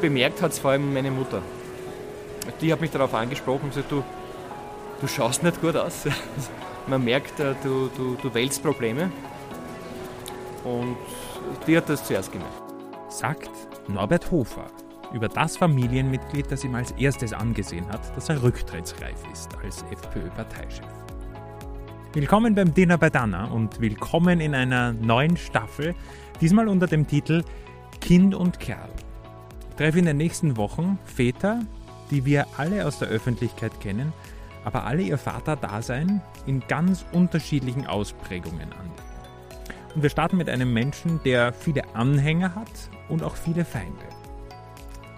bemerkt hat es vor allem meine Mutter. Die hat mich darauf angesprochen und gesagt, du, du schaust nicht gut aus. Man merkt, äh, du, du, du wälzt Probleme. Und die hat das zuerst gemerkt. Sagt Norbert Hofer über das Familienmitglied, das ihm als erstes angesehen hat, dass er rücktrittsreif ist als FPÖ-Parteichef. Willkommen beim Dinner bei Dana und willkommen in einer neuen Staffel, diesmal unter dem Titel Kind und Kerl. Treffe in den nächsten Wochen Väter, die wir alle aus der Öffentlichkeit kennen, aber alle ihr Vaterdasein in ganz unterschiedlichen Ausprägungen anlegen. Und wir starten mit einem Menschen, der viele Anhänger hat und auch viele Feinde.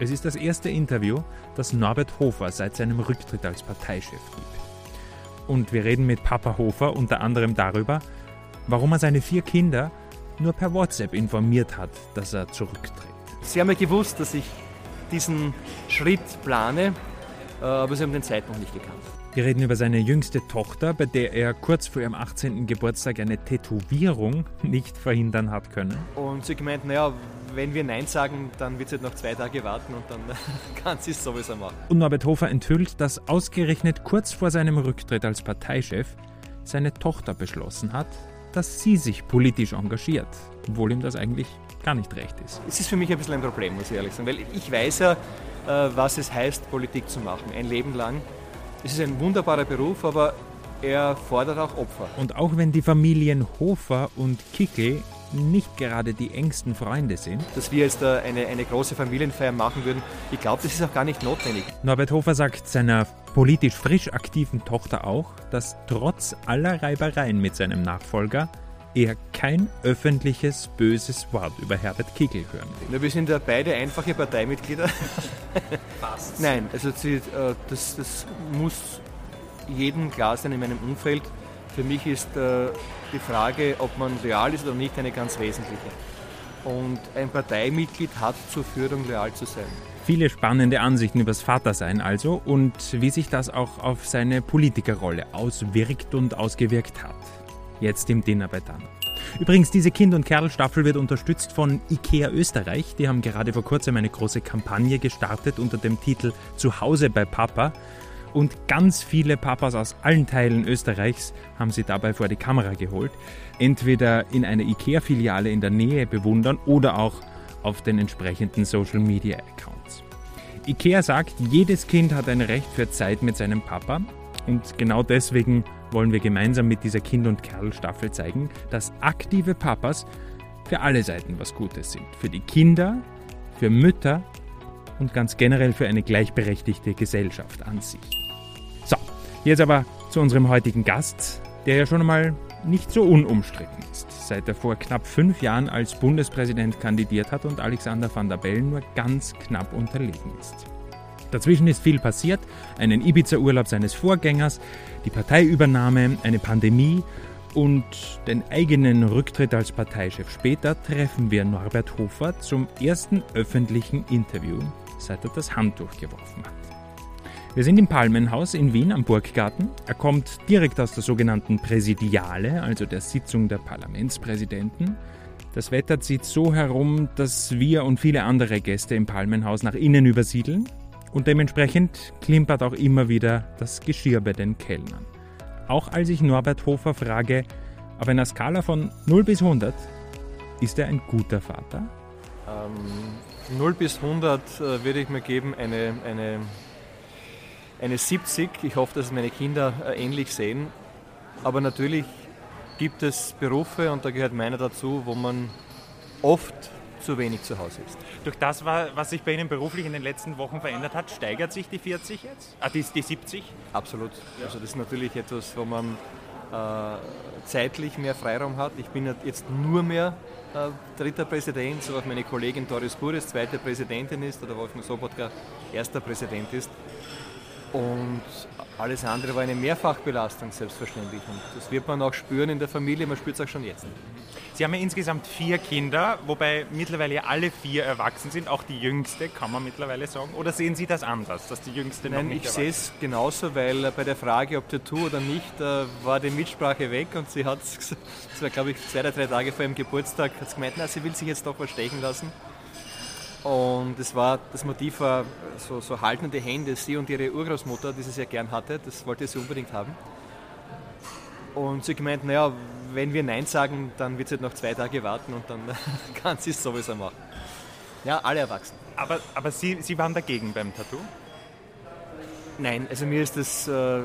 Es ist das erste Interview, das Norbert Hofer seit seinem Rücktritt als Parteichef gibt. Und wir reden mit Papa Hofer unter anderem darüber, warum er seine vier Kinder nur per WhatsApp informiert hat, dass er zurücktritt. Sie haben ja gewusst, dass ich diesen Schritt plane, äh, aber Sie haben den Zeitpunkt nicht gekannt. Wir reden über seine jüngste Tochter, bei der er kurz vor ihrem 18. Geburtstag eine Tätowierung nicht verhindern hat können. Und sie gemeint, naja, wenn wir Nein sagen, dann wird sie noch zwei Tage warten und dann kann sie es sowieso machen. Und Norbert Hofer enthüllt, dass ausgerechnet kurz vor seinem Rücktritt als Parteichef seine Tochter beschlossen hat, dass sie sich politisch engagiert, obwohl ihm das eigentlich gar nicht recht ist. Es ist für mich ein bisschen ein Problem, muss ich ehrlich sagen, weil ich weiß ja, äh, was es heißt, Politik zu machen, ein Leben lang. Es ist ein wunderbarer Beruf, aber er fordert auch Opfer. Und auch wenn die Familien Hofer und Kickel nicht gerade die engsten Freunde sind. Dass wir jetzt eine, eine große Familienfeier machen würden, ich glaube, das ist auch gar nicht notwendig. Norbert Hofer sagt seiner politisch frisch aktiven Tochter auch, dass trotz aller Reibereien mit seinem Nachfolger er kein öffentliches böses Wort über Herbert Kickl hören will. Ja, wir sind ja beide einfache Parteimitglieder. Fast. Nein, also äh, das, das muss jedem klar sein in meinem Umfeld. Für mich ist äh, die Frage, ob man loyal ist oder nicht, eine ganz wesentliche. Und ein Parteimitglied hat zur Führung loyal zu sein. Viele spannende Ansichten über das Vatersein also und wie sich das auch auf seine Politikerrolle auswirkt und ausgewirkt hat. Jetzt im Dinner bei Dan. Übrigens, diese Kind- und Kerl-Staffel wird unterstützt von IKEA Österreich. Die haben gerade vor kurzem eine große Kampagne gestartet unter dem Titel Zuhause bei Papa. Und ganz viele Papas aus allen Teilen Österreichs haben sie dabei vor die Kamera geholt. Entweder in einer IKEA-Filiale in der Nähe bewundern oder auch auf den entsprechenden Social-Media-Accounts. IKEA sagt, jedes Kind hat ein Recht für Zeit mit seinem Papa. Und genau deswegen wollen wir gemeinsam mit dieser Kind- und Kerl-Staffel zeigen, dass aktive Papas für alle Seiten was Gutes sind. Für die Kinder, für Mütter und ganz generell für eine gleichberechtigte Gesellschaft an sich. So, jetzt aber zu unserem heutigen Gast, der ja schon einmal nicht so unumstritten ist, seit er vor knapp fünf Jahren als Bundespräsident kandidiert hat und Alexander van der Bellen nur ganz knapp unterlegen ist. Dazwischen ist viel passiert, einen Ibiza-Urlaub seines Vorgängers, die Parteiübernahme, eine Pandemie und den eigenen Rücktritt als Parteichef. Später treffen wir Norbert Hofer zum ersten öffentlichen Interview seit er das Handtuch geworfen hat. Wir sind im Palmenhaus in Wien am Burggarten. Er kommt direkt aus der sogenannten Präsidiale, also der Sitzung der Parlamentspräsidenten. Das Wetter zieht so herum, dass wir und viele andere Gäste im Palmenhaus nach innen übersiedeln und dementsprechend klimpert auch immer wieder das Geschirr bei den Kellnern. Auch als ich Norbert Hofer frage, auf einer Skala von 0 bis 100, ist er ein guter Vater? Ähm, 0 bis 100 äh, würde ich mir geben eine, eine, eine 70. Ich hoffe, dass meine Kinder äh, ähnlich sehen. Aber natürlich gibt es Berufe, und da gehört meiner dazu, wo man oft zu wenig zu Hause ist. Durch das, was sich bei Ihnen beruflich in den letzten Wochen verändert hat, steigert sich die 40 jetzt? Ah, die, die 70? Absolut. Ja. Also das ist natürlich etwas, wo man äh, zeitlich mehr Freiraum hat. Ich bin jetzt nur mehr äh, dritter Präsident, so auch meine Kollegin Doris Bures zweite Präsidentin ist oder Wolfgang Sobotka erster Präsident ist. Und alles andere war eine Mehrfachbelastung, selbstverständlich. Und das wird man auch spüren in der Familie, man spürt es auch schon jetzt. Sie haben ja insgesamt vier Kinder, wobei mittlerweile alle vier erwachsen sind, auch die jüngste, kann man mittlerweile sagen. Oder sehen Sie das anders, dass die jüngste Nein, noch nicht ich sehe es genauso, weil äh, bei der Frage, ob Tattoo oder nicht, äh, war die Mitsprache weg und sie hat, das war glaube ich zwei oder drei Tage vor ihrem Geburtstag, hat gemeint, na, sie will sich jetzt doch was stechen lassen. Und es war, das Motiv war so, so haltende Hände, sie und ihre Urgroßmutter, die sie sehr gern hatte, das wollte sie unbedingt haben. Und sie gemeint, naja, wenn wir Nein sagen, dann wird sie halt noch zwei Tage warten und dann kann sie es sowieso machen. Ja, alle erwachsen. Aber, aber sie, sie waren dagegen beim Tattoo? Nein, also mir ist das äh,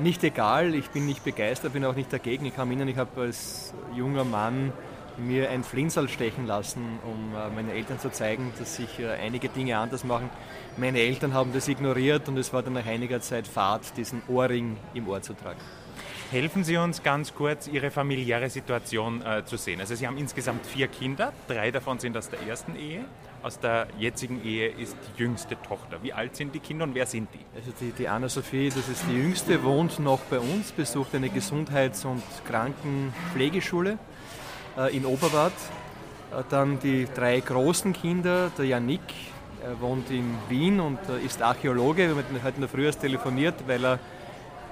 nicht egal, ich bin nicht begeistert, bin auch nicht dagegen. Ich kann mich erinnern, ich habe als junger Mann mir ein Flinsal stechen lassen, um äh, meinen Eltern zu zeigen, dass sich äh, einige Dinge anders machen. Meine Eltern haben das ignoriert und es war dann nach einiger Zeit Fahrt, diesen Ohrring im Ohr zu tragen. Helfen Sie uns ganz kurz, Ihre familiäre Situation äh, zu sehen. Also Sie haben insgesamt vier Kinder, drei davon sind aus der ersten Ehe. Aus der jetzigen Ehe ist die jüngste Tochter. Wie alt sind die Kinder und wer sind die? Also die, die Anna-Sophie, das ist die jüngste, wohnt noch bei uns, besucht eine Gesundheits- und Krankenpflegeschule in Oberwart. Äh, dann die drei großen Kinder, der Janik, er wohnt in Wien und äh, ist Archäologe. Wir haben heute in der Früh erst telefoniert, weil er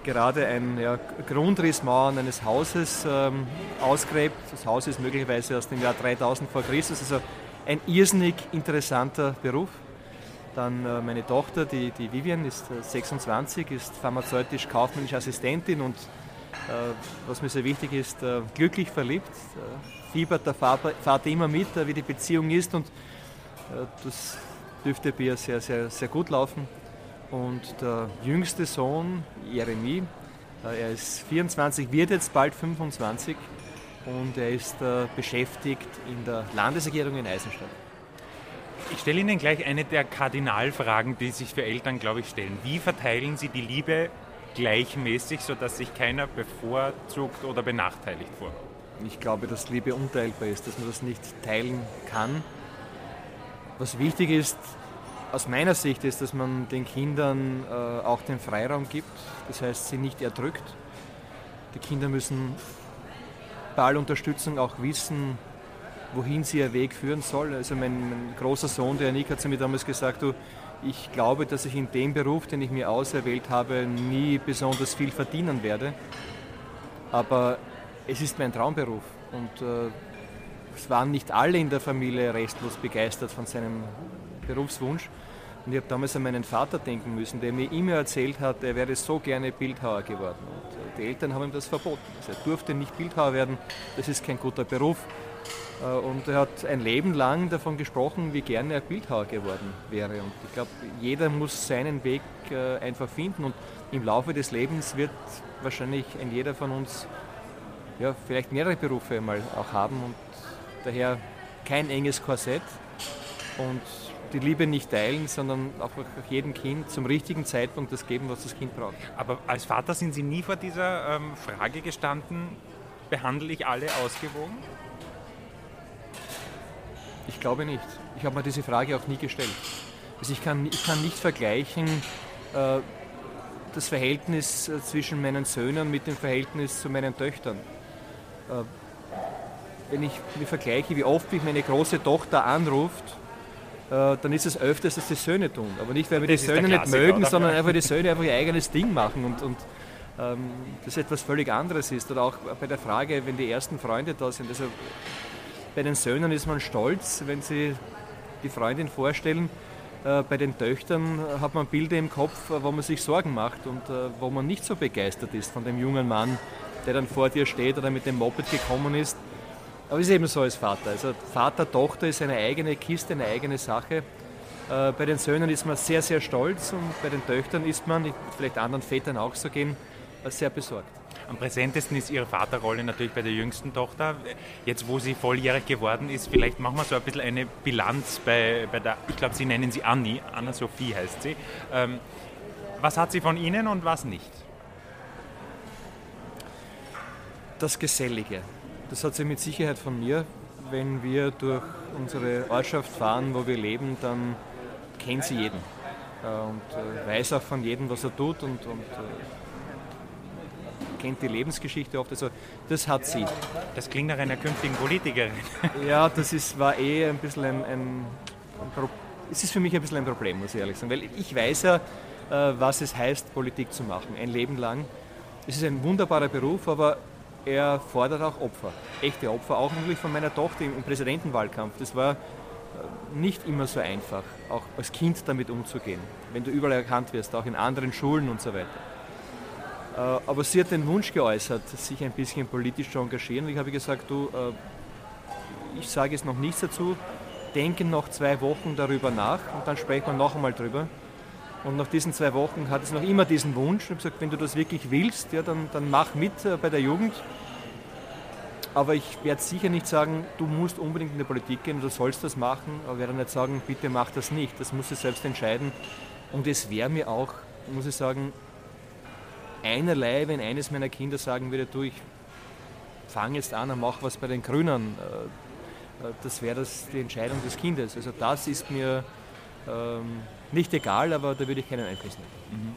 gerade ein ja, Grundrissmauern eines Hauses ähm, ausgräbt. Das Haus ist möglicherweise aus dem Jahr 3000 vor Christus, also ein irrsinnig interessanter Beruf. Dann äh, meine Tochter, die, die Vivian, ist äh, 26, ist pharmazeutisch-kaufmännische Assistentin und äh, was mir sehr wichtig ist, äh, glücklich verliebt. Äh, fiebert der Vater immer mit, wie die Beziehung ist und das dürfte bei ihr sehr, sehr, sehr gut laufen. Und der jüngste Sohn, Jeremy, er ist 24, wird jetzt bald 25 und er ist beschäftigt in der Landesregierung in Eisenstadt. Ich stelle Ihnen gleich eine der Kardinalfragen, die sich für Eltern, glaube ich, stellen. Wie verteilen Sie die Liebe gleichmäßig, sodass sich keiner bevorzugt oder benachteiligt vor? Ich glaube, dass Liebe unteilbar ist, dass man das nicht teilen kann. Was wichtig ist, aus meiner Sicht, ist, dass man den Kindern äh, auch den Freiraum gibt, das heißt, sie nicht erdrückt. Die Kinder müssen bei aller Unterstützung auch wissen, wohin sie ihr Weg führen soll. Also mein, mein großer Sohn, der Nick, hat zu mir damals gesagt, du, ich glaube, dass ich in dem Beruf, den ich mir auserwählt habe, nie besonders viel verdienen werde. Aber es ist mein Traumberuf und äh, es waren nicht alle in der Familie restlos begeistert von seinem Berufswunsch. Und ich habe damals an meinen Vater denken müssen, der mir immer erzählt hat, er wäre so gerne Bildhauer geworden. Und äh, die Eltern haben ihm das verboten. Also er durfte nicht Bildhauer werden, das ist kein guter Beruf. Äh, und er hat ein Leben lang davon gesprochen, wie gerne er Bildhauer geworden wäre. Und ich glaube, jeder muss seinen Weg äh, einfach finden. Und im Laufe des Lebens wird wahrscheinlich ein jeder von uns ja, vielleicht mehrere Berufe mal auch haben. Und daher kein enges Korsett und die Liebe nicht teilen, sondern auch jedem Kind zum richtigen Zeitpunkt das geben, was das Kind braucht. Aber als Vater sind Sie nie vor dieser ähm, Frage gestanden, behandle ich alle ausgewogen? Ich glaube nicht. Ich habe mir diese Frage auch nie gestellt. Also ich, kann, ich kann nicht vergleichen äh, das Verhältnis äh, zwischen meinen Söhnen mit dem Verhältnis zu meinen Töchtern. Äh, wenn ich mir vergleiche, wie oft mich meine große Tochter anruft, äh, dann ist es öfters, dass die Söhne tun. Aber nicht, weil wir das die Söhne nicht mögen, oder? sondern einfach die Söhne einfach ihr eigenes Ding machen und, und ähm, das etwas völlig anderes ist. Oder auch bei der Frage, wenn die ersten Freunde da sind. Also bei den Söhnen ist man stolz, wenn sie die Freundin vorstellen. Äh, bei den Töchtern hat man Bilder im Kopf, wo man sich Sorgen macht und äh, wo man nicht so begeistert ist von dem jungen Mann, der dann vor dir steht oder mit dem Moped gekommen ist. Aber es ist eben so als Vater. Also Vater, Tochter ist eine eigene Kiste, eine eigene Sache. Äh, bei den Söhnen ist man sehr, sehr stolz und bei den Töchtern ist man, vielleicht anderen Vätern auch so gehen, sehr besorgt. Am präsentesten ist Ihre Vaterrolle natürlich bei der jüngsten Tochter. Jetzt, wo sie volljährig geworden ist, vielleicht machen wir so ein bisschen eine Bilanz bei, bei der, ich glaube, Sie nennen sie Anni, Anna-Sophie heißt sie. Ähm, was hat sie von Ihnen und was nicht? Das Gesellige. Das hat sie mit Sicherheit von mir. Wenn wir durch unsere Ortschaft fahren, wo wir leben, dann kennt sie jeden äh, und äh, weiß auch von jedem, was er tut und, und äh, kennt die Lebensgeschichte oft. Also das hat sie. Das klingt nach einer künftigen Politikerin. Ja, das ist, war eh ein bisschen ein, ein, ein es ist für mich ein bisschen ein Problem, muss ich ehrlich sagen. Weil ich weiß ja, was es heißt, Politik zu machen, ein Leben lang. Es ist ein wunderbarer Beruf, aber er fordert auch Opfer, echte Opfer, auch natürlich von meiner Tochter im, Präsidentenwahlkampf. Das war nicht immer so einfach, auch als Kind damit umzugehen, wenn du überall erkannt wirst, auch in anderen Schulen und so weiter. Äh, aber sie hat den Wunsch geäußert, sich ein bisschen politisch zu engagieren. Ich habe gesagt, du, äh, ich sage jetzt noch nichts dazu, denke noch zwei Wochen darüber nach und dann sprechen wir noch einmal drüber. Und nach diesen zwei Wochen hat es noch immer diesen Wunsch. Ich habe gesagt, wenn du das wirklich willst, ja, dann, dann mach mit äh, bei der Jugend. Aber ich werde sicher nicht sagen, du musst unbedingt in die Politik gehen, du sollst das machen, aber werde nicht sagen, bitte mach das nicht. Das muss sie selbst entscheiden. Und es wäre mir auch, muss ich sagen, einerlei, wenn eines meiner Kinder sagen würde, du, ich fange jetzt an und mache was bei den Grünen. Äh, äh, das wäre die Entscheidung des Kindes. Also das ist mir ähm, nicht egal, aber da würde ich keinen Einfluss nehmen. Mhm.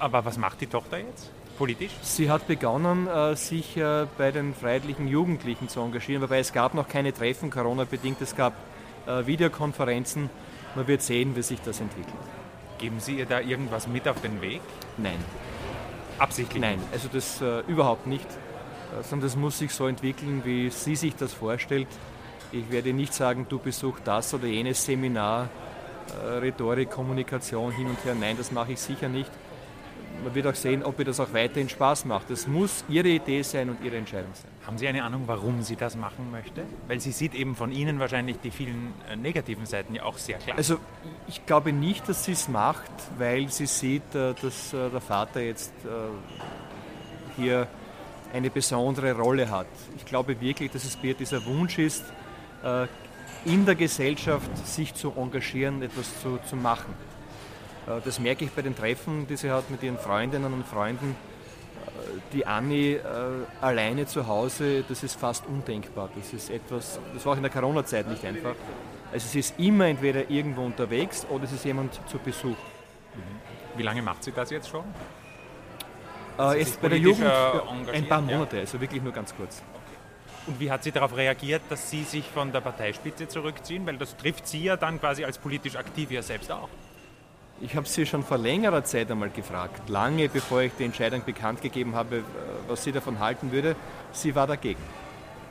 Aber was macht die Tochter jetzt? Politisch? Sie hat begonnen, äh, sich äh, bei den freiheitlichen Jugendlichen zu engagieren, wobei es gab noch keine Treffen, Corona-bedingt, es gab äh, Videokonferenzen. Man wird sehen, wie sich das entwickelt. Geben Sie ihr da irgendwas mit auf den Weg? Nein. Absichtlich? Nein, also das äh, überhaupt nicht, sondern das muss sich so entwickeln, wie sie sich das vorstellt. Ich werde nicht sagen, du besuch das oder jenes Seminar, Rhetorik, Kommunikation hin und her. Nein, das mache ich sicher nicht. Man wird auch sehen, ob ihr das auch weiterhin Spaß macht. Das muss Ihre Idee sein und Ihre Entscheidung sein. Haben Sie eine Ahnung, warum sie das machen möchte? Weil sie sieht eben von Ihnen wahrscheinlich die vielen äh, negativen Seiten ja auch sehr klar. Also ich glaube nicht, dass sie es macht, weil sie sieht, äh, dass der Vater jetzt hier eine besondere Rolle hat. Ich glaube wirklich, dass es bei dieser Wunsch ist, in der Gesellschaft sich zu engagieren, etwas zu, zu machen. Äh, das merke ich bei den Treffen, die sie hat mit ihren Freundinnen und Freunden. Äh, die Anni äh, alleine zu Hause, das ist fast undenkbar. Das ist etwas, das war auch in der Corona-Zeit nicht einfach. Also sie ist immer entweder irgendwo unterwegs oder es ist jemand zu Besuch. Mhm. Wie lange macht sie das jetzt schon? Äh, jetzt bei der Jugend ein paar Monate, ja. also wirklich nur ganz kurz. Und wie hat sie darauf reagiert, dass Sie sich von der Parteispitze zurückziehen? Weil das trifft Sie ja dann quasi als politisch aktiv ja selbst auch. Ich habe sie schon vor längerer Zeit einmal gefragt, lange bevor ich die Entscheidung bekannt gegeben habe, äh, was sie davon halten würde. Sie war dagegen.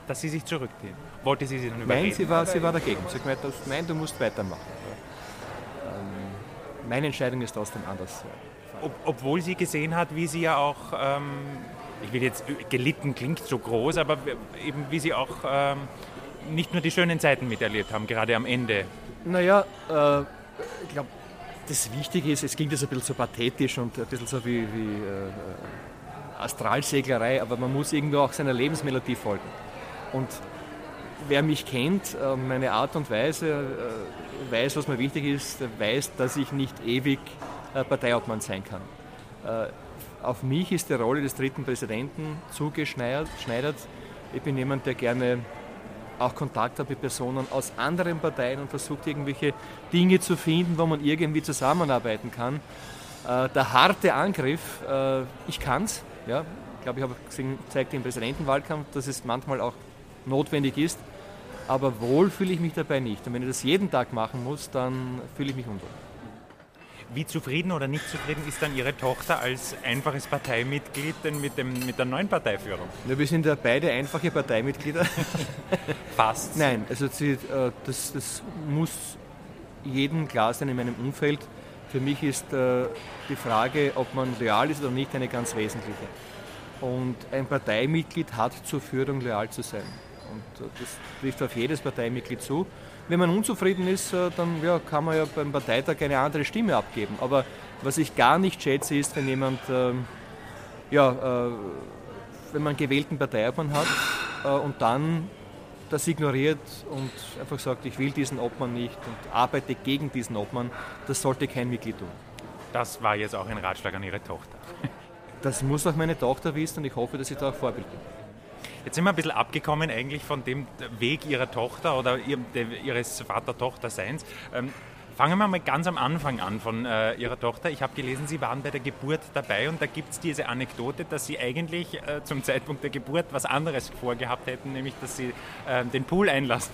Dass Sie sich zurückziehen? Wollte sie Sie dann überreden? Nein, sie war, sie war dagegen. Sie hat gesagt, nein, du musst weitermachen. Ähm, meine Entscheidung ist trotzdem anders. Ob, obwohl sie gesehen hat, wie sie ja auch ähm, ich will jetzt gelitten klingt so groß, aber eben wie Sie auch ähm, nicht nur die schönen Zeiten miterlebt haben, gerade am Ende. Naja, äh, ich glaube, das Wichtige ist, es klingt jetzt ein bisschen so pathetisch und ein bisschen so wie, wie äh, Astralseglerei, aber man muss irgendwo auch seiner Lebensmelodie folgen. Und wer mich kennt, äh, meine Art und Weise, äh, weiß, was mir wichtig ist, weiß, dass ich nicht ewig äh, Parteiobmann sein kann. Auf mich ist die Rolle des dritten Präsidenten zugeschneidert. Ich bin jemand, der gerne auch Kontakt hat mit Personen aus anderen Parteien und versucht irgendwelche Dinge zu finden, wo man irgendwie zusammenarbeiten kann. Äh, der harte Angriff, äh, ich kann es, ja, ich glaube, ich habe gesehen, zeigt im Präsidentenwahlkampf, dass es manchmal auch notwendig ist, aber wohl fühle ich mich dabei nicht. Und wenn ich das jeden Tag machen muss, dann fühle ich mich unwohl. Wie zufrieden oder nicht zufrieden ist dann Ihre Tochter als einfaches Parteimitglied denn mit, dem, mit der neuen Parteiführung? Ja, wir sind ja beide einfache Parteimitglieder. Fast. Nein, also sie, äh, das, das muss jedem klar sein in meinem Umfeld. Für mich ist äh, die Frage, ob man loyal ist oder nicht, eine ganz wesentliche. Und ein Parteimitglied hat zur Führung loyal zu sein. Und äh, das trifft auf jedes Parteimitglied zu. Wenn man unzufrieden ist, äh, dann ja, kann man ja beim Parteitag eine andere Stimme abgeben. Aber was ich gar nicht schätze, ist, wenn jemand, ähm, ja, äh, wenn man einen gewählten Parteiobmann hat äh, und dann das ignoriert und einfach sagt, ich will diesen Obmann nicht und arbeite gegen diesen Obmann, das sollte kein Mitglied tun. Das war jetzt auch ein Ratschlag an Ihre Tochter. Das muss auch meine Tochter wissen und ich hoffe, dass ich da auch Vorbild bin. Jetzt sind wir ein bisschen abgekommen eigentlich von dem Weg Ihrer Tochter oder Ihres Vater-Tochter-Seins. Ähm, fangen wir mal ganz am Anfang an von äh, Ihrer Tochter. Ich habe gelesen, Sie waren bei der Geburt dabei und da gibt es diese Anekdote, dass Sie eigentlich äh, zum Zeitpunkt der Geburt was anderes vorgehabt hätten, nämlich dass Sie äh, den Pool einlassen.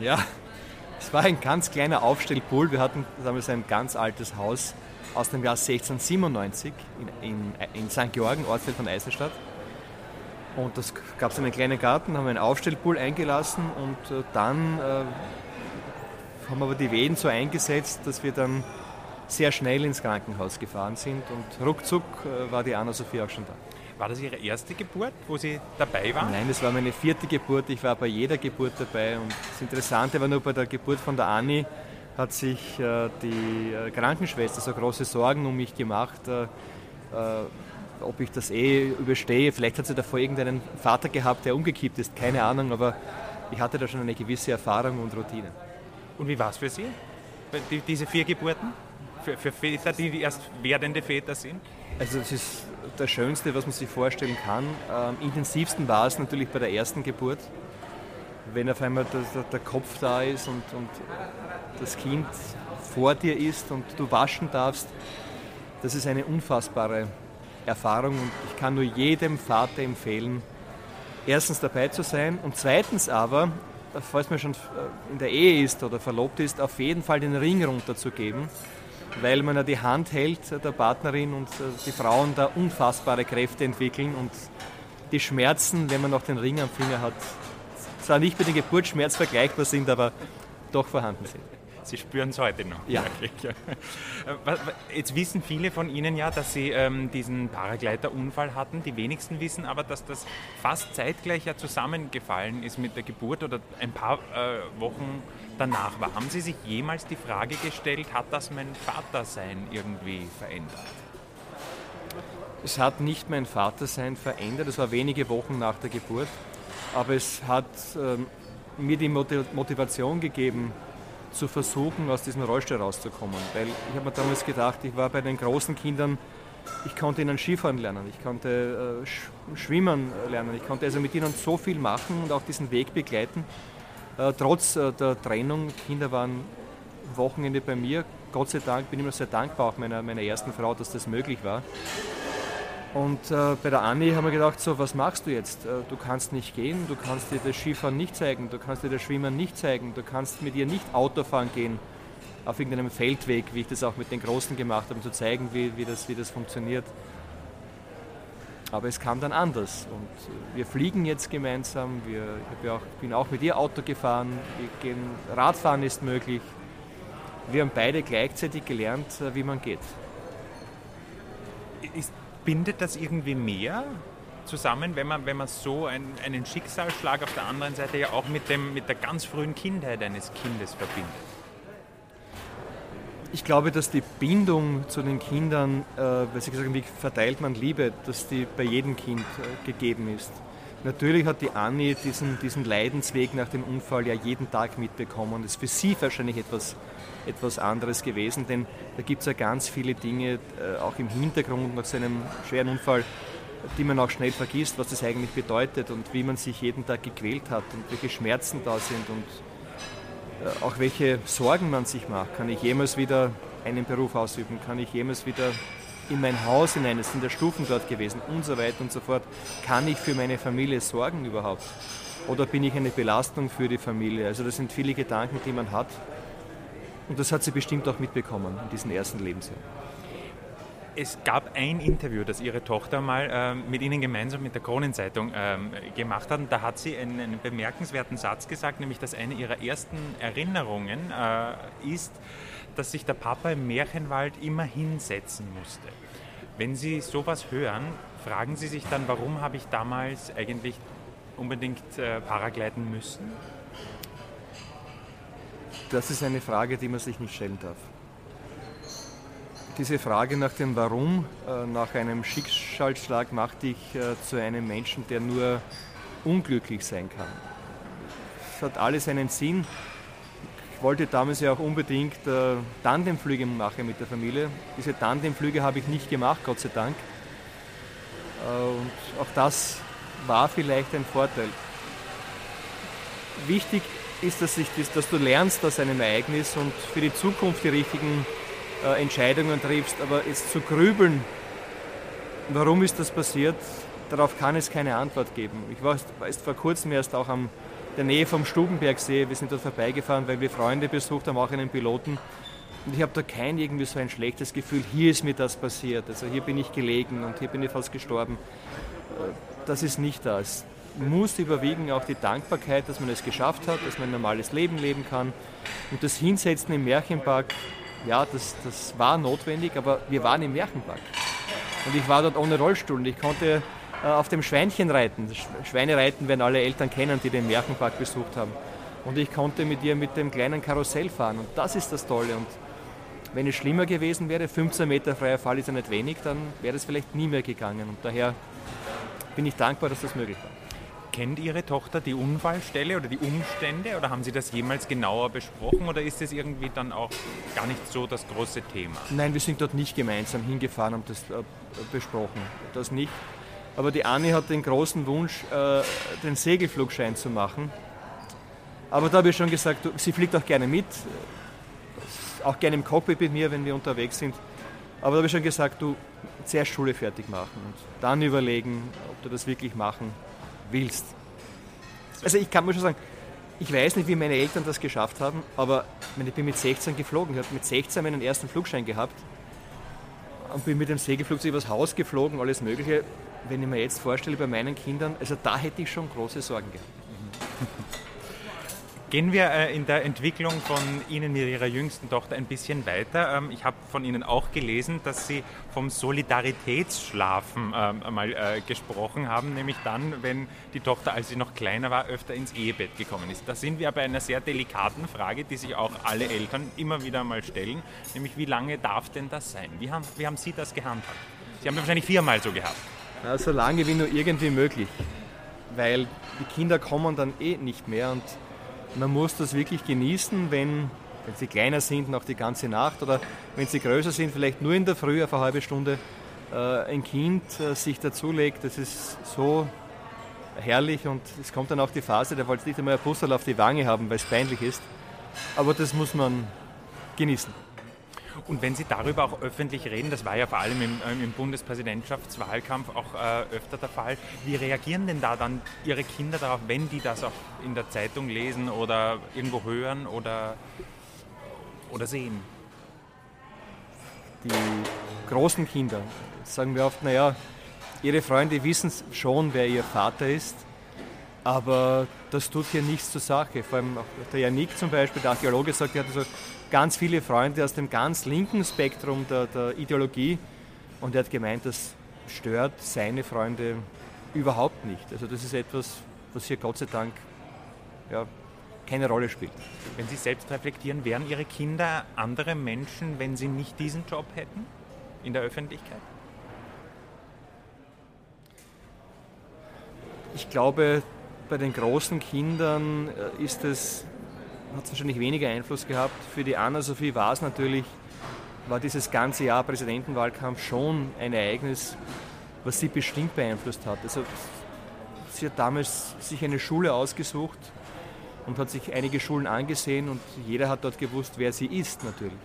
Ja, es war ein ganz kleiner Aufstellpool. Wir hatten damals ein ganz altes Haus aus dem Jahr 1697 in, in, in St. Georgen, Ortsteil von Eisenstadt. Und das gab es einen kleinen Garten, haben einen Aufstellpool eingelassen und äh, dann äh, haben aber die Wehen so eingesetzt, dass wir dann sehr schnell ins Krankenhaus gefahren sind und ruckzuck äh, war die Anna-Sophie auch schon da. War das Ihre erste Geburt, wo Sie dabei waren? Nein, das war meine vierte Geburt. Ich war bei jeder Geburt dabei. Und das Interessante war nur bei der Geburt von der Anni, hat sich äh, die äh, Krankenschwester so große Sorgen um mich gemacht, äh, äh, ob ich das eh überstehe. Vielleicht hat sie davor irgendeinen Vater gehabt, der umgekippt ist, keine Ahnung, aber ich hatte da schon eine gewisse Erfahrung und Routine. Und wie war es für Sie, die, diese vier Geburten? Für, für Väter, die erst werdende Väter sind? Also es ist das Schönste, was man sich vorstellen kann. Am intensivsten war es natürlich bei der ersten Geburt, wenn auf einmal der, der Kopf da ist und, und das Kind vor dir ist und du waschen darfst. Das ist eine unfassbare Erfahrung und ich kann nur jedem Vater empfehlen, erstens dabei zu sein und zweitens aber, falls man schon in der Ehe ist oder verlobt ist, auf jeden Fall den Ring runterzugeben weil man ja die Hand hält der Partnerin und äh, die Frauen da unfassbare Kräfte entwickeln und die Schmerzen, wenn man noch den Ring am Finger hat, zwar nicht mit dem Geburtsschmerz vergleichbar sind, aber doch vorhanden sind. Sie spüren es heute noch. Ja. Jetzt wissen viele von Ihnen ja, dass Sie ähm, diesen Paragleiter-Unfall hatten. Die wenigsten wissen aber, dass das fast zeitgleich ja zusammengefallen ist mit der Geburt oder ein paar äh, Wochen danach war. Haben Sie sich jemals die Frage gestellt, hat das mein Vatersein irgendwie verändert? Es hat nicht mein Vatersein verändert. Es war wenige Wochen nach der Geburt. Aber es hat ähm, mir die Motivation gegeben, zu versuchen, aus diesem Rollstuhl rauszukommen. Weil ich habe mir damals gedacht, ich war bei den großen Kindern, ich konnte ihnen Skifahren lernen, ich konnte äh, Schwimmen lernen, ich konnte also mit ihnen so viel machen und auch diesen Weg begleiten. Äh, trotz äh, der Trennung, Kinder waren Wochenende bei mir. Gott sei Dank bin ich immer sehr dankbar, auch meiner, meiner ersten Frau, dass das möglich war. Und äh, bei der Anni haben wir gedacht, so, was machst du jetzt? Äh, du kannst nicht gehen, du kannst dir das Skifahren nicht zeigen, du kannst dir das Schwimmen nicht zeigen, du kannst mit ihr nicht Autofahren gehen auf irgendeinem Feldweg, wie ich das auch mit den Großen gemacht habe, um zu zeigen, wie, wie, das, wie das funktioniert. Aber es kam dann anders und äh, wir fliegen jetzt gemeinsam. Wir, ich ja auch, bin auch mit ihr Auto gefahren. Gehen, Radfahren ist möglich. Wir haben beide gleichzeitig gelernt, äh, wie man geht. Ist, bindet das irgendwie mehr zusammen, wenn man, wenn man so einen, einen Schicksalsschlag auf der anderen Seite ja auch mit, dem, mit der ganz frühen Kindheit eines Kindes verbindet? Ich glaube, dass die Bindung zu den Kindern, äh, weil gesagt wie verteilt man Liebe, dass die bei jedem Kind äh, gegeben ist. Natürlich hat die Annie diesen, diesen Leidensweg nach dem Unfall ja jeden Tag mitbekommen. Das ist für sie wahrscheinlich etwas, etwas anderes gewesen, denn da gibt es ja ganz viele Dinge, äh, auch im Hintergrund nach so einem schweren Unfall, die man auch schnell vergisst, was das eigentlich bedeutet und wie man sich jeden Tag gequält hat und welche Schmerzen da sind und äh, auch welche Sorgen man sich macht. Kann ich jemals wieder einen Beruf ausüben? Kann ich jemals wieder in mein Haus hinein? Es sind ja Stufen dort gewesen und so weiter und so fort. Kann ich für meine Familie sorgen überhaupt? Oder bin ich eine Belastung für die Familie? Also das sind viele Gedanken, die man hat. Und das hat sie bestimmt auch mitbekommen in diesen ersten Lebensjahren. Es gab ein Interview, das Ihre Tochter mal äh, mit Ihnen gemeinsam mit der Kronenzeitung äh, gemacht hat. Und da hat sie einen, einen, bemerkenswerten Satz gesagt, nämlich dass eine ihrer ersten Erinnerungen äh, ist, dass sich der Papa im Märchenwald immer hinsetzen musste. Wenn Sie sowas hören, fragen Sie sich dann, warum habe ich damals eigentlich unbedingt äh, paragleiten müssen? Das ist eine Frage, die man sich nicht stellen darf diese Frage nach dem Warum äh, nach einem Schicksalsschlag macht dich äh, zu einem Menschen, der nur unglücklich sein kann. Es hat alles einen Sinn. Ich wollte damals ja auch unbedingt äh, Tandemflüge machen mit der Familie. Diese Tandemflüge habe ich nicht gemacht, Gott sei Dank. Und auch das war vielleicht ein Vorteil. Wichtig ist, dass, ich, dass du lernst aus einem Ereignis und für die Zukunft die richtigen äh, Entscheidungen triffst. Aber jetzt zu grübeln, warum ist das passiert, darauf kann es keine Antwort geben. Ich war erst vor kurzem erst auch am der Nähe vom Stubenbergsee. Wir sind dort vorbeigefahren, weil wir Freunde besucht haben, auch einen Piloten. Und ich habe da kein irgendwie so ein schlechtes Gefühl, hier ist mir das passiert. Also hier bin ich gelegen und hier bin ich fast gestorben. Das ist nicht das. Muss überwiegen auch die Dankbarkeit, dass man es geschafft hat, dass man ein normales Leben leben kann Und das Hinsetzen im Märchenpark, ja, das, das war notwendig, aber wir waren im Märchenpark. Und ich war dort ohne Rollstuhl und ich konnte auf dem Schweinchen reiten. Schweinereiten werden alle Eltern kennen, die den Märchenpark besucht haben. Und ich konnte mit ihr mit dem kleinen Karussell fahren. Und das ist das Tolle. Und wenn es schlimmer gewesen wäre, 15 Meter freier Fall ist ja nicht wenig, dann wäre das vielleicht nie mehr gegangen. Und daher bin ich dankbar, dass das möglich war. Kennt Ihre Tochter die Unfallstelle oder die Umstände oder haben Sie das jemals genauer besprochen oder ist es irgendwie dann auch gar nicht so das große Thema? Nein, wir sind dort nicht gemeinsam hingefahren und das äh, besprochen. Das nicht. Aber die Anni hat den großen Wunsch, äh, den Segelflugschein zu machen. Aber da habe ich schon gesagt, sie fliegt auch gerne mit, auch gerne im Cockpit mit mir, wenn wir unterwegs sind. Aber da habe ich schon gesagt, du zuerst Schule fertig machen und dann überlegen, ob du das wirklich machen willst. Also ich kann mir schon sagen, ich weiß nicht, wie meine Eltern das geschafft haben, aber ich bin mit 16 geflogen. Ich habe mit 16 meinen ersten Flugschein gehabt und bin mit dem Segelflugzeug übers Haus geflogen, alles Mögliche wenn ich mir jetzt vorstelle bei meinen Kindern, also da hätte ich schon große Sorgen gehabt. Gehen wir äh, in der Entwicklung von Ihnen mit Ihrer jüngsten Tochter ein bisschen weiter. Ähm, ich habe von Ihnen auch gelesen, dass Sie vom Solidaritätsschlafen ähm, mal äh, gesprochen haben, nämlich dann, wenn die Tochter, als sie noch kleiner war, öfter ins Ehebett gekommen ist. Da sind wir bei einer sehr delikaten Frage, die sich auch alle Eltern immer wieder mal stellen, nämlich wie lange darf denn das sein? Wie haben, wie haben Sie das gehandhabt? Sie haben wahrscheinlich viermal so gehabt. Ja, so lange wie nur irgendwie möglich. Weil die Kinder kommen dann eh nicht mehr und man muss das wirklich genießen, wenn, wenn sie kleiner sind, noch die ganze Nacht oder wenn sie größer sind, vielleicht nur in der Früh auf eine halbe Stunde äh, ein Kind äh, sich dazulegt. Das ist so herrlich und es kommt dann auch die Phase, da wollte nicht einmal ein Puzzle auf die Wange haben, weil es peinlich ist. Aber das muss man genießen. Und wenn Sie darüber auch öffentlich reden, das war ja vor allem im, ähm, im Bundespräsidentschaftswahlkampf auch äh, öfter der Fall, wie reagieren denn da dann Ihre Kinder darauf, wenn die das auch in der Zeitung lesen oder irgendwo hören oder, oder sehen? Die großen Kinder sagen wir oft, naja, ihre Freunde wissen schon, wer ihr Vater ist, aber das tut hier nichts zur Sache. Vor allem auch der Janik zum Beispiel, der Archäologe, sagt, er hat so ganz viele Freunde aus dem ganz linken Spektrum der, der Ideologie und er hat gemeint, das stört seine Freunde überhaupt nicht. Also das ist etwas, was hier Gott sei Dank ja, keine Rolle spielt. Wenn Sie selbst reflektieren, wären Ihre Kinder andere Menschen, wenn sie nicht diesen Job hätten in der Öffentlichkeit? Ich glaube, bei den großen Kindern äh, ist es hat es wahrscheinlich weniger Einfluss gehabt. Für die Anna-Sophie war es natürlich, war dieses ganze Jahr Präsidentenwahlkampf schon ein Ereignis, was sie bestimmt beeinflusst hat. Also, sie hat damals sich eine Schule ausgesucht und hat sich einige Schulen angesehen und jeder hat dort gewusst, wer sie ist natürlich.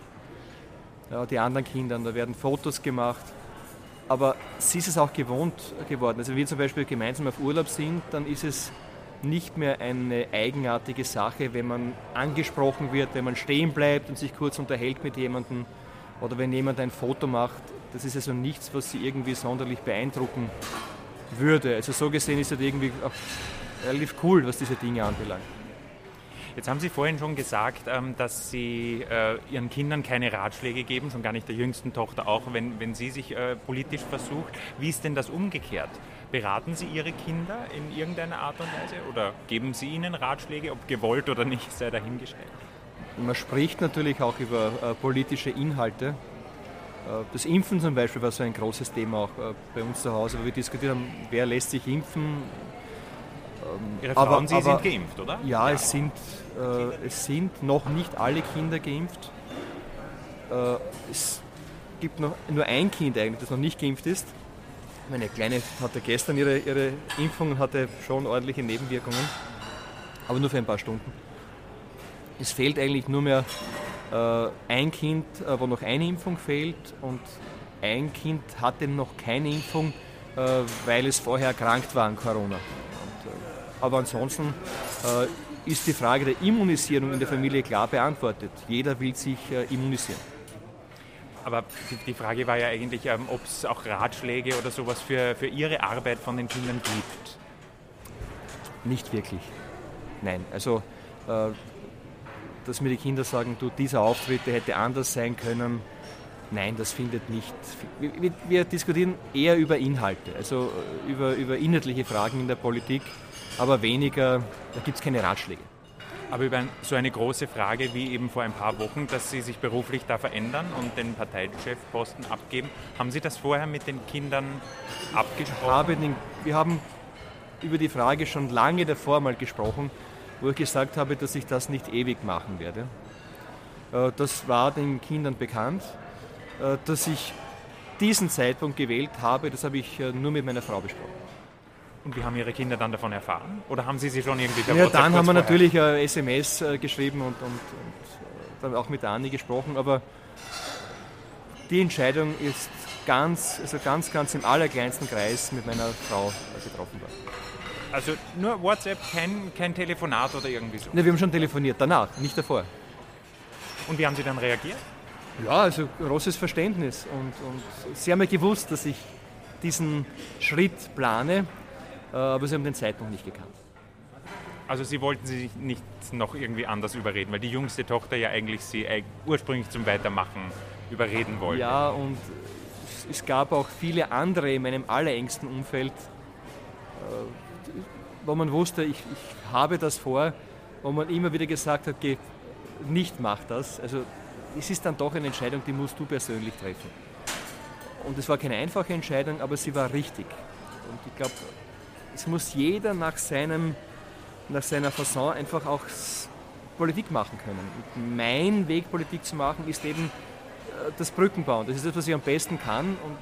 Ja, die anderen Kinder, da werden Fotos gemacht. Aber sie ist es auch gewohnt geworden. Also wenn wir zum Beispiel gemeinsam auf Urlaub sind, dann ist es nicht mehr eine eigenartige Sache, wenn man angesprochen wird, wenn man stehen bleibt und sich kurz unterhält mit jemandem oder wenn jemand ein Foto macht. Das ist also nichts, was sie irgendwie sonderlich beeindrucken würde. Also so gesehen ist es irgendwie relativ cool, was diese Dinge anbelangt. Jetzt haben Sie vorhin schon gesagt, ähm, dass Sie äh, Ihren Kindern keine Ratschläge geben, schon gar nicht der jüngsten Tochter auch, wenn, wenn sie sich äh, politisch versucht. Wie ist denn das umgekehrt? Beraten Sie Ihre Kinder in irgendeiner Art und Weise oder geben Sie ihnen Ratschläge, ob gewollt oder nicht, sei dahingestellt? Man spricht natürlich auch über äh, politische Inhalte. Äh, das Impfen zum Beispiel war so ein großes Thema auch äh, bei uns zu Hause, wo wir diskutiert haben, wer lässt sich impfen. Ähm, Ihre Frauen, aber, Sie aber, sind geimpft, oder? Ja, ja. Es, sind, äh, es sind noch nicht alle Kinder geimpft. Äh, es gibt noch, nur ein Kind eigentlich, das noch nicht geimpft ist. Meine Kleine hatte gestern ihre, ihre Impfung und hatte schon ordentliche Nebenwirkungen, aber nur für ein paar Stunden. Es fehlt eigentlich nur mehr äh, ein Kind, äh, wo noch eine Impfung fehlt und ein Kind hatte noch keine Impfung, äh, weil es vorher erkrankt war an Corona. Und, äh, aber ansonsten äh, ist die Frage der Immunisierung in der Familie klar beantwortet. Jeder will sich äh, immunisieren. Aber die, Frage war ja eigentlich, ähm, ob es auch Ratschläge oder sowas für, für Ihre Arbeit von den Kindern gibt. Nicht wirklich. Nein. Also äh, dass mir die Kinder sagen, du, dieser Auftritt hätte anders sein können. Nein, das findet nicht. Wir, wir, diskutieren eher über Inhalte, also äh, über, über inhaltliche Fragen in der Politik, aber weniger, da gibt es keine Ratschläge. Aber über so eine große Frage wie eben vor ein paar Wochen, dass Sie sich beruflich da verändern und den Parteichefposten abgeben, haben Sie das vorher mit den Kindern abgesprochen? Habe den, wir haben über die Frage schon lange davor mal gesprochen, wo ich gesagt habe, dass ich das nicht ewig machen werde. Äh, das war den Kindern bekannt. Äh, dass ich diesen Zeitpunkt gewählt habe, das habe ich äh, nur mit meiner Frau besprochen. Und wie haben Ihre Kinder dann davon erfahren? Oder haben Sie sie schon irgendwie per Ja, dann haben wir natürlich eine SMS geschrieben und, und, und dann auch mit der Anni gesprochen, aber die Entscheidung ist ganz, also ganz, ganz im allerkleinsten Kreis mit meiner Frau getroffen worden. Also nur WhatsApp, kein, kein Telefonat oder irgendwie so? Ne, wir haben schon telefoniert, danach, nicht davor. Und wie haben Sie dann reagiert? Ja, also großes Verständnis. Und, und Sie haben ja gewusst, dass ich diesen Schritt plane, äh, aber Sie haben den Zeitpunkt nicht gekannt. Also Sie wollten sich nicht noch irgendwie anders überreden, weil die jüngste Tochter ja eigentlich Sie ursprünglich zum Weitermachen überreden wollte. Ja, und es gab auch viele andere in meinem allerengsten Umfeld, äh, wo man wusste, ich, ich habe das vor, wo man immer wieder gesagt hat, geh, nicht mach das. Also es ist dann doch eine Entscheidung, die musst du persönlich treffen. Und es war keine einfache Entscheidung, aber sie war richtig. Und ich glaube, es muss jeder nach, seinem, nach seiner Fasson einfach auch Politik machen können. Und mein Weg, Politik zu machen, ist eben äh, das Brückenbauen. Das ist das, was ich am besten kann. Und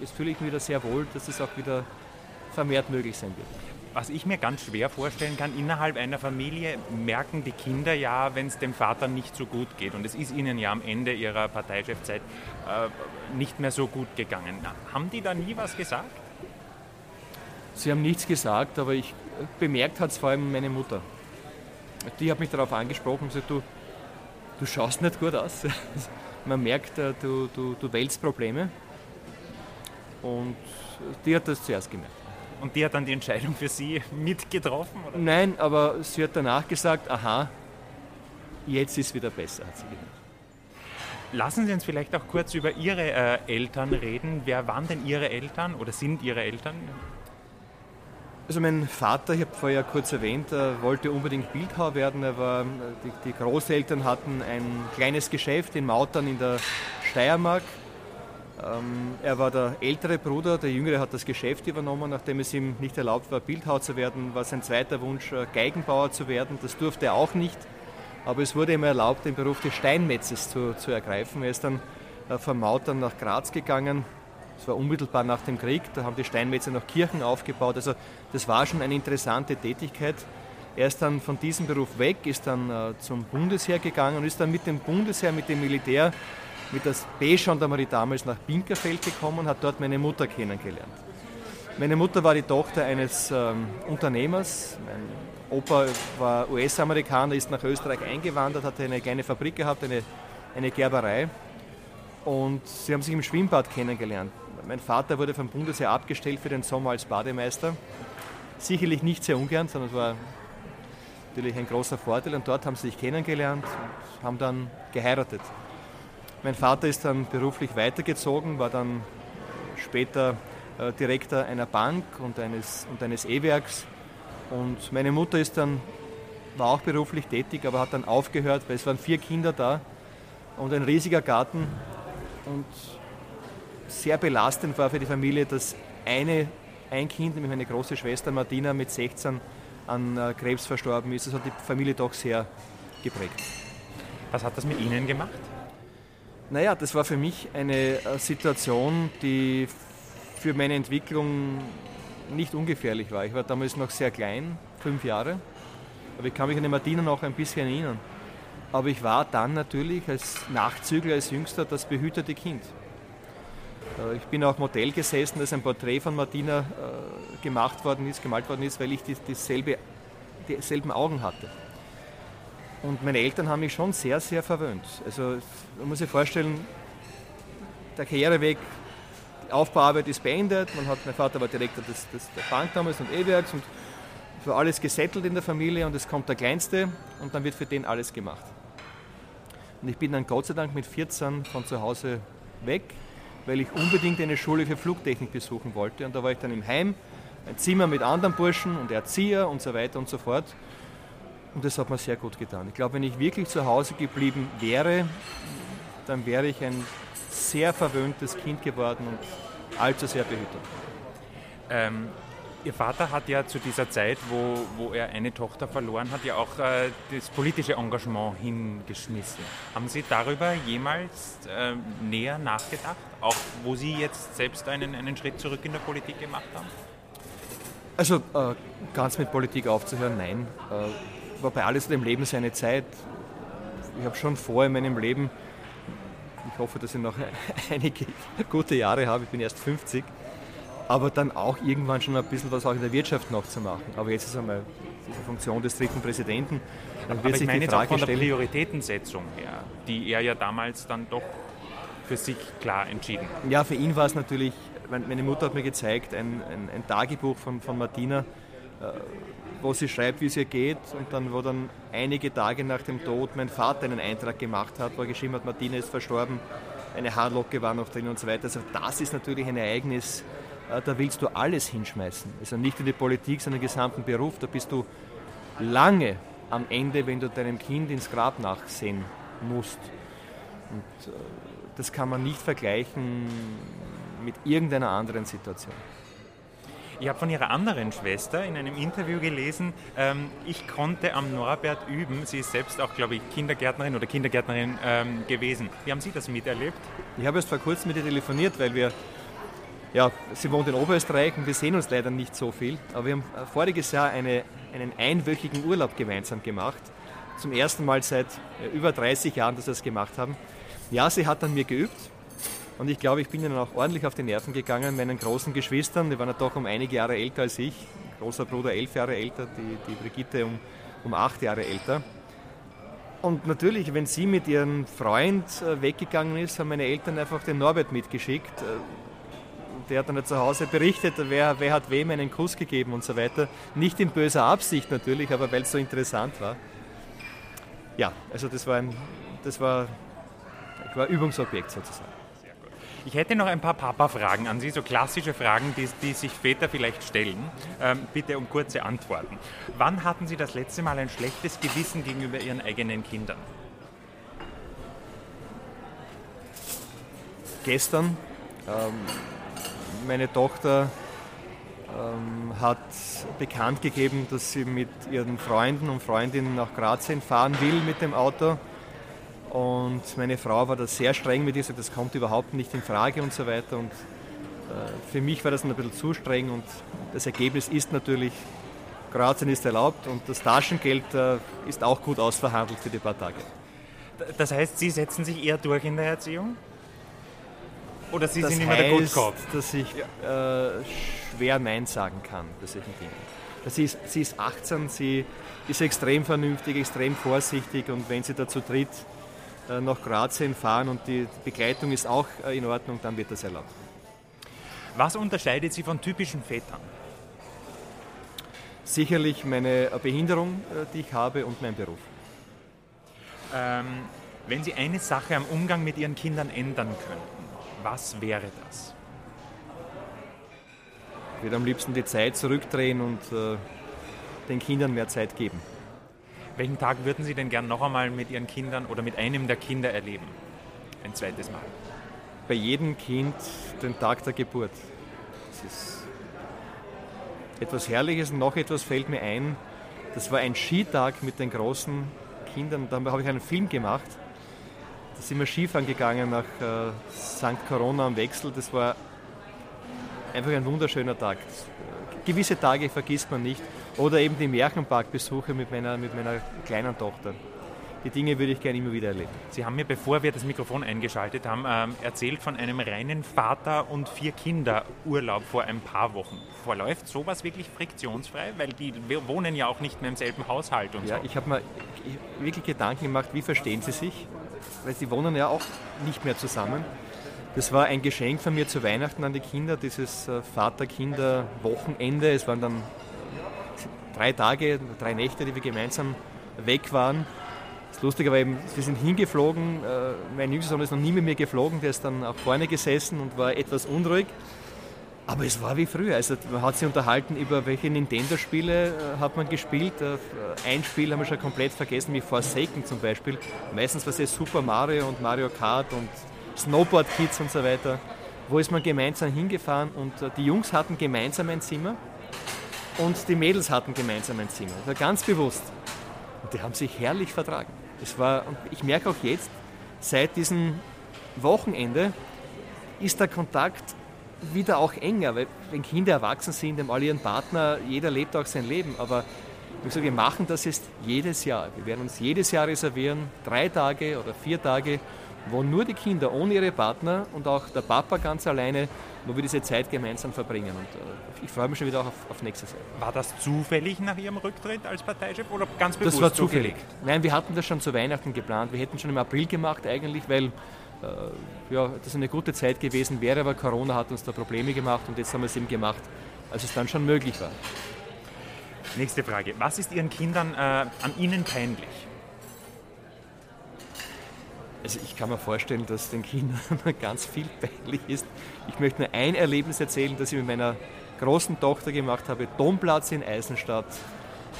jetzt fühle ich mich wieder sehr wohl, dass es auch wieder vermehrt möglich sein wird was ich mir ganz schwer vorstellen kann, innerhalb einer Familie merken die Kinder ja, wenn es dem Vater nicht so gut geht. Und es ist ihnen ja am Ende ihrer Parteichefzeit äh, nicht mehr so gut gegangen. Haben die da nie was gesagt? Sie haben nichts gesagt, aber ich bemerkt hat es vor allem meine Mutter. Die hat mich darauf angesprochen und gesagt, du, du schaust nicht gut aus. Man merkt, äh, du, du, du wälzt Probleme. Und die hat das zuerst gemerkt. Und die hat dann die Entscheidung für Sie mitgetroffen? Oder? Nein, aber sie hat danach gesagt, aha, jetzt ist wieder besser, hat sie gesagt. Lassen Sie uns vielleicht auch kurz über Ihre äh, Eltern reden. Wer waren denn Ihre Eltern oder sind Ihre Eltern? Also mein Vater, ich habe vorher kurz erwähnt, er wollte unbedingt Bildhauer werden. Er war, die, die Großeltern hatten ein kleines Geschäft in Mautern in der Steiermark ähm, er war der ältere Bruder, der Jüngere hat das Geschäft übernommen, nachdem es ihm nicht erlaubt war, Bildhauer zu werden, war sein zweiter Wunsch, äh, Geigenbauer zu werden. Das durfte er auch nicht, aber es wurde ihm erlaubt, den Beruf des Steinmetzes zu, zu ergreifen. Er ist dann äh, von Mautern nach Graz gegangen. Das war unmittelbar nach dem Krieg, da haben die Steinmetze noch Kirchen aufgebaut. Also das war schon eine interessante Tätigkeit. Er ist dann von diesem Beruf weg, ist dann äh, zum Bundesheer gegangen und ist dann mit dem Bundesheer, mit dem Militär mit der B-Gendarmerie damals nach Binkerfeld gekommen und hat dort meine Mutter kennengelernt. Meine Mutter war die Tochter eines ähm, Unternehmers. Mein Opa war US-Amerikaner, ist nach Österreich eingewandert, hatte eine kleine Fabrik gehabt, eine, eine Gerberei. Und sie haben sich im Schwimmbad kennengelernt. Mein Vater wurde vom Bundesheer abgestellt für den Sommer als Bademeister. Sicherlich nicht sehr ungern, sondern es war natürlich ein großer Vorteil. Und dort haben sie sich kennengelernt und haben dann geheiratet. Mein Vater ist dann beruflich weitergezogen, war dann später äh, Direktor einer Bank und eines, und eines E-Werks. Und meine Mutter ist dann, war auch beruflich tätig, aber hat dann aufgehört, weil es waren vier Kinder da und ein riesiger Garten. Und sehr belastend war für die Familie, dass eine, ein Kind, nämlich meine große Schwester Martina mit 16 an äh, Krebs verstorben ist. Das hat die Familie doch sehr geprägt. Was hat das mit Ihnen gemacht? Naja, das war für mich eine äh, Situation, die für meine Entwicklung nicht ungefährlich war. Ich war damals noch sehr klein, fünf Jahre, aber ich kann mich an die Martina noch ein bisschen erinnern. Aber ich war dann natürlich als Nachzügler, als Jüngster das behütete Kind. Äh, ich bin auch Modell gesessen, dass ein Porträt von Martina äh, gemacht worden ist, gemalt worden ist, weil ich dieselbe, dieselben Augen hatte. Und meine Eltern haben mich schon sehr, sehr verwöhnt. Also man muss sich vorstellen, der Karriereweg, die Aufbauarbeit ist beendet. Man hat, mein Vater war Direktor des, des, der Bank damals und E-Werks und war alles gesettelt in der Familie und es kommt der Kleinste und dann wird für den alles gemacht. Und ich bin dann Gott sei Dank mit 14 von zu Hause weg, weil ich unbedingt eine Schule für Flugtechnik besuchen wollte. Und da war ich dann im Heim, ein Zimmer mit anderen Burschen und Erzieher und so weiter und so fort. Und das hat mir sehr gut getan. Ich glaube, wenn ich wirklich zu Hause geblieben wäre, dann wäre ich ein sehr verwöhntes Kind geworden und allzu sehr behütet. Ähm, Ihr Vater hat ja zu dieser Zeit, wo, wo er eine Tochter verloren hat, ja auch äh, das politische Engagement hingeschmissen. Haben Sie darüber jemals äh, näher nachgedacht, auch wo Sie jetzt selbst einen, einen Schritt zurück in der Politik gemacht haben? Also äh, ganz mit Politik aufzuhören, nein. Äh, war bei alles im Leben seine Zeit. Ich habe schon vor in meinem Leben, ich hoffe, dass ich noch einige gute Jahre habe, ich bin erst 50, aber dann auch irgendwann schon ein bisschen was auch in der Wirtschaft noch zu machen. Aber jetzt ist einmal diese Funktion des dritten Präsidenten. Dann wird aber sich ich meine die Frage jetzt auch von der Prioritätensetzung her, die er ja damals dann doch für sich klar entschieden hat. Ja, für ihn war es natürlich, meine Mutter hat mir gezeigt, ein, ein, ein Tagebuch von, von Martina, äh, wo sie schreibt, wie es ihr geht und dann, wo dann einige Tage nach dem Tod mein Vater einen Eintrag gemacht hat, wo er geschrieben hat, Martina ist verstorben, eine Haarlocke war noch drin und so weiter. Also das ist natürlich ein Ereignis, da willst du alles hinschmeißen. Also nicht in die Politik, sondern den gesamten Beruf. Da bist du lange am Ende, wenn du deinem Kind ins Grab nachsehen musst. Und äh, das kann man nicht vergleichen mit irgendeiner anderen Situation. Ich habe von ihrer anderen Schwester in einem Interview gelesen, ähm, ich konnte am Norbert üben. Sie ist selbst auch, glaube ich, Kindergärtnerin oder Kindergärtnerin ähm, gewesen. Wie haben Sie das miterlebt? Ich habe erst vor kurzem mit ihr telefoniert, weil wir ja, sie wohnt in Oberösterreich und wir sehen uns leider nicht so viel. Aber wir haben äh, voriges Jahr eine, einen einwöchigen Urlaub gemeinsam gemacht. Zum ersten Mal seit äh, über 30 Jahren, dass wir das gemacht haben. Ja, sie hat an mir geübt. Und ich glaube, ich bin ihnen auch ordentlich auf die Nerven gegangen. Meinen großen Geschwistern, die waren ja doch um einige Jahre älter als ich. Großer Bruder elf Jahre älter, die, die Brigitte um, um acht Jahre älter. Und natürlich, wenn sie mit ihrem Freund äh, weggegangen ist, haben meine Eltern einfach den Norbert mitgeschickt der hat dann zu Hause berichtet, wer, wer hat wem einen Kuss gegeben und so weiter. Nicht in böser Absicht natürlich, aber weil es so interessant war. Ja, also das war ein das war, war Übungsobjekt sozusagen. Ich hätte noch ein paar Papa-Fragen an Sie, so klassische Fragen, die, die sich Väter vielleicht stellen. Ähm, bitte um kurze Antworten. Wann hatten Sie das letzte Mal ein schlechtes Gewissen gegenüber Ihren eigenen Kindern? Gestern. Ähm, meine Tochter ähm, hat bekannt gegeben, dass sie mit ihren Freunden und Freundinnen nach Grazien fahren will mit dem Auto. Und meine Frau war da sehr streng mit ihr, sagt, das kommt überhaupt nicht in Frage und so weiter. Und äh, für mich war das ein bisschen zu streng und das Ergebnis ist natürlich, Grazien ist erlaubt und das Taschengeld äh, ist auch gut ausverhandelt für die paar Tage. Das heißt, Sie setzen sich eher durch in der Erziehung? Oder Sie das sind immer der Good Cop? dass ich äh, schwer Nein sagen kann bei solchen Dingen. Sie ist, sie ist 18, sie ist extrem vernünftig, extrem vorsichtig und wenn sie dazu tritt, äh, nach Grazien fahren und die Begleitung ist auch äh, in Ordnung, dann wird das erlaubt. Was unterscheidet Sie von typischen Vätern? Sicherlich meine Behinderung, äh, die ich habe und mein Beruf. Ähm, wenn Sie eine Sache am Umgang mit Ihren Kindern ändern könnten, was wäre das? Ich würde am liebsten die Zeit zurückdrehen und äh, den Kindern mehr Zeit geben. Welchen Tag würden Sie denn gern noch einmal mit Ihren Kindern oder mit einem der Kinder erleben? Ein zweites Mal. Bei jedem Kind den Tag der Geburt. Das ist etwas Herrliches und noch etwas fällt mir ein. Das war ein Skitag mit den großen Kindern. Da habe ich einen Film gemacht da sind wir Skifahren gegangen nach äh, St. Corona am Wechsel. Das war einfach ein wunderschöner Tag. Gewisse Tage vergisst man nicht. Oder eben die Märchenparkbesuche mit meiner, mit meiner kleinen Tochter. Die Dinge würde ich gerne immer wieder erleben. Sie haben mir, bevor wir das Mikrofon eingeschaltet haben, ähm, erzählt von einem reinen Vater- und vier Kinder-Urlaub vor ein paar Wochen. Verläuft sowas wirklich friktionsfrei? Weil die wir wohnen ja auch nicht mehr im selben Haushalt und ja, so. ich habe mir wirklich Gedanken gemacht, wie verstehen sie sich? Weil sie wohnen ja auch nicht mehr zusammen. Das war ein Geschenk von mir zu Weihnachten an die Kinder, dieses äh, Vater-Kinder-Wochenende. Es waren dann drei Tage, drei Nächte, die wir gemeinsam weg waren. Das Lustige war eben, wir sind hingeflogen, äh, mein jüngster Sohn ist noch nie mit mir geflogen, der ist dann auch vorne gesessen und war etwas unruhig. Aber es war wie früher. Also man hat sich unterhalten über welche Nintendo-Spiele äh, hat man gespielt. Äh, ein Spiel haben wir schon komplett vergessen, wie Forsaken zum Beispiel. Meistens war es Super Mario und Mario Kart und Snowboard Kids und so weiter. Wo ist man gemeinsam hingefahren und äh, die Jungs hatten gemeinsam ein Zimmer und die Mädels hatten gemeinsam ein Zimmer. War ganz bewusst. Und die haben sich herrlich vertragen. Es war, und ich merke auch jetzt, seit diesem Wochenende ist der Kontakt wieder auch enger, weil wenn Kinder erwachsen sind, haben alle ihren Partner, jeder lebt auch sein Leben. Aber ich sage, wir machen das jetzt jedes Jahr. Wir werden uns jedes Jahr reservieren, drei Tage oder vier Tage, wo nur die Kinder ohne ihre Partner und auch der Papa ganz alleine, wo wir diese Zeit gemeinsam verbringen. Und äh, ich freue mich schon wieder auch auf, auf nächstes Jahr. War das zufällig nach Ihrem Rücktritt als Parteichef oder ganz bewusst? Das war zufällig. Nein, wir hatten das schon zu Weihnachten geplant. Wir hätten schon im April gemacht eigentlich, weil ja, das eine gute Zeit gewesen wäre, aber Corona hat uns da Probleme gemacht und jetzt haben wir es eben gemacht, als es dann schon möglich war. Nächste Frage. Was ist Ihren Kindern äh, an Ihnen peinlich? Also ich kann mir vorstellen, dass den Kindern ganz viel peinlich ist. Ich möchte nur ein Erlebnis erzählen, das ich mit meiner großen Tochter gemacht habe. Domplatz in Eisenstadt.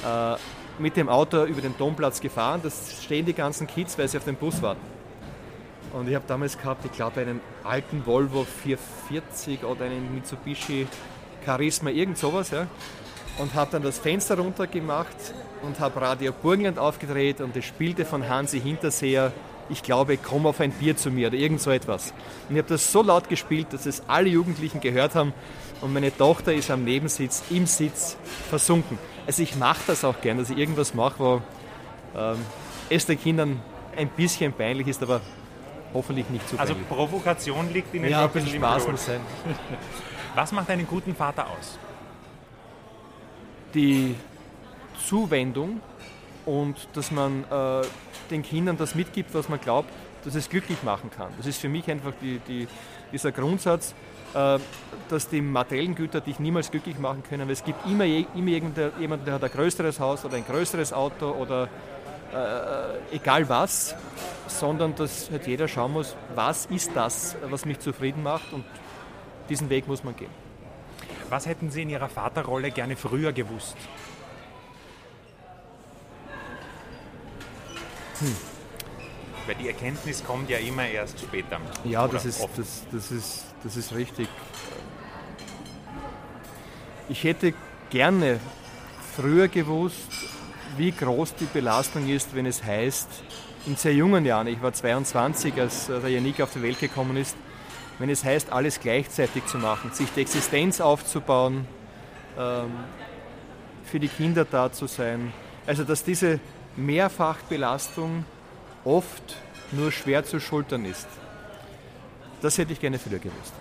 Äh, mit dem Auto über den Domplatz gefahren. Das stehen die ganzen Kids, weil sie auf den Bus warten. Und ich habe damals gehabt, ich glaube, einen alten Volvo 440 oder einen Mitsubishi Charisma, irgend sowas. Ja. Und habe dann das Fenster runter gemacht und habe Radio Burgenland aufgedreht und es spielte von Hansi Hinterseher, ich glaube, komm auf ein Bier zu mir oder irgend so etwas. Und ich habe das so laut gespielt, dass es alle Jugendlichen gehört haben und meine Tochter ist am Nebensitz, im Sitz versunken. Also ich mache das auch gern, dass ich irgendwas mache, wo ähm, es den Kindern ein bisschen peinlich ist, aber hoffentlich nicht zu Also Provokation liegt in den Ja, ein bisschen Spaß muss sein. Was macht einen guten Vater aus? Die Zuwendung und dass man äh, den Kindern das mitgibt, was man glaubt, dass es glücklich machen kann. Das ist für mich einfach die, die, dieser Grundsatz, äh, dass die materiellen Güter dich niemals glücklich machen können, weil es gibt immer, immer jemanden, der hat ein größeres Haus oder ein größeres Auto oder äh, egal was, sondern dass halt jeder schauen muss, was ist das, was mich zufrieden macht und diesen Weg muss man gehen. Was hätten Sie in Ihrer Vaterrolle gerne früher gewusst? Hm. Weil die Erkenntnis kommt ja immer erst später. Ja, das ist, das, das, ist, das ist richtig. Ich hätte gerne früher gewusst, wie groß die Belastung ist, wenn es heißt, in sehr jungen Jahren, ich war 22, als der Janik auf die Welt gekommen ist, wenn es heißt, alles gleichzeitig zu machen, sich die Existenz aufzubauen, ähm, für die Kinder da zu sein. Also dass diese Mehrfachbelastung oft nur schwer zu schultern ist. Das hätte ich gerne früher gewusst.